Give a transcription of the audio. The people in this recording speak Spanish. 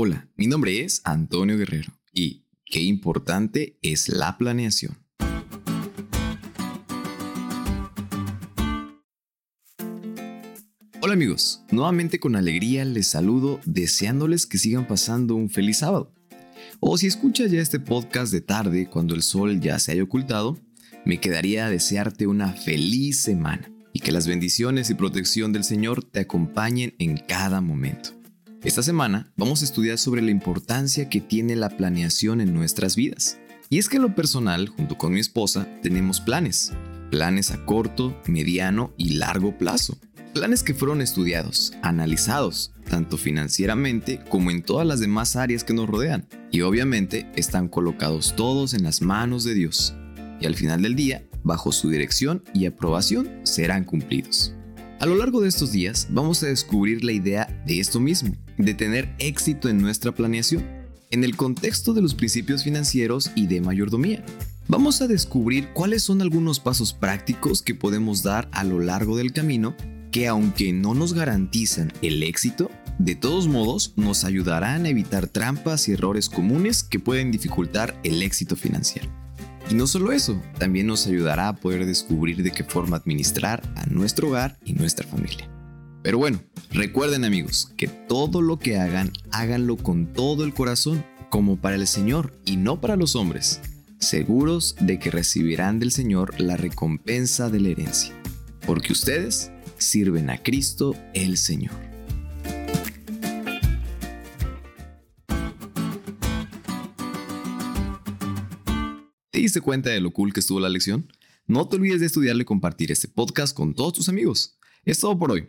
Hola, mi nombre es Antonio Guerrero y qué importante es la planeación. Hola amigos, nuevamente con alegría les saludo deseándoles que sigan pasando un feliz sábado. O si escuchas ya este podcast de tarde cuando el sol ya se haya ocultado, me quedaría desearte una feliz semana y que las bendiciones y protección del Señor te acompañen en cada momento. Esta semana vamos a estudiar sobre la importancia que tiene la planeación en nuestras vidas. Y es que en lo personal, junto con mi esposa, tenemos planes. Planes a corto, mediano y largo plazo. Planes que fueron estudiados, analizados, tanto financieramente como en todas las demás áreas que nos rodean. Y obviamente están colocados todos en las manos de Dios. Y al final del día bajo su dirección y aprobación, serán cumplidos. A lo largo de estos días vamos a descubrir la idea de esto mismo, de tener éxito en nuestra planeación, en el contexto de los principios financieros y de mayordomía. Vamos a descubrir cuáles son algunos pasos prácticos que podemos dar a lo largo del camino que aunque no nos garantizan el éxito, de todos modos nos ayudarán a evitar trampas y errores comunes que pueden dificultar el éxito financiero. Y no solo eso, también nos ayudará a poder descubrir de qué forma administrar a nuestro hogar y nuestra familia. Pero bueno, recuerden amigos, que todo lo que hagan, háganlo con todo el corazón, como para el Señor y no para los hombres, seguros de que recibirán del Señor la recompensa de la herencia, porque ustedes sirven a Cristo el Señor. ¿Te diste cuenta de lo cool que estuvo la lección? No te olvides de estudiarle y compartir este podcast con todos tus amigos. Es todo por hoy,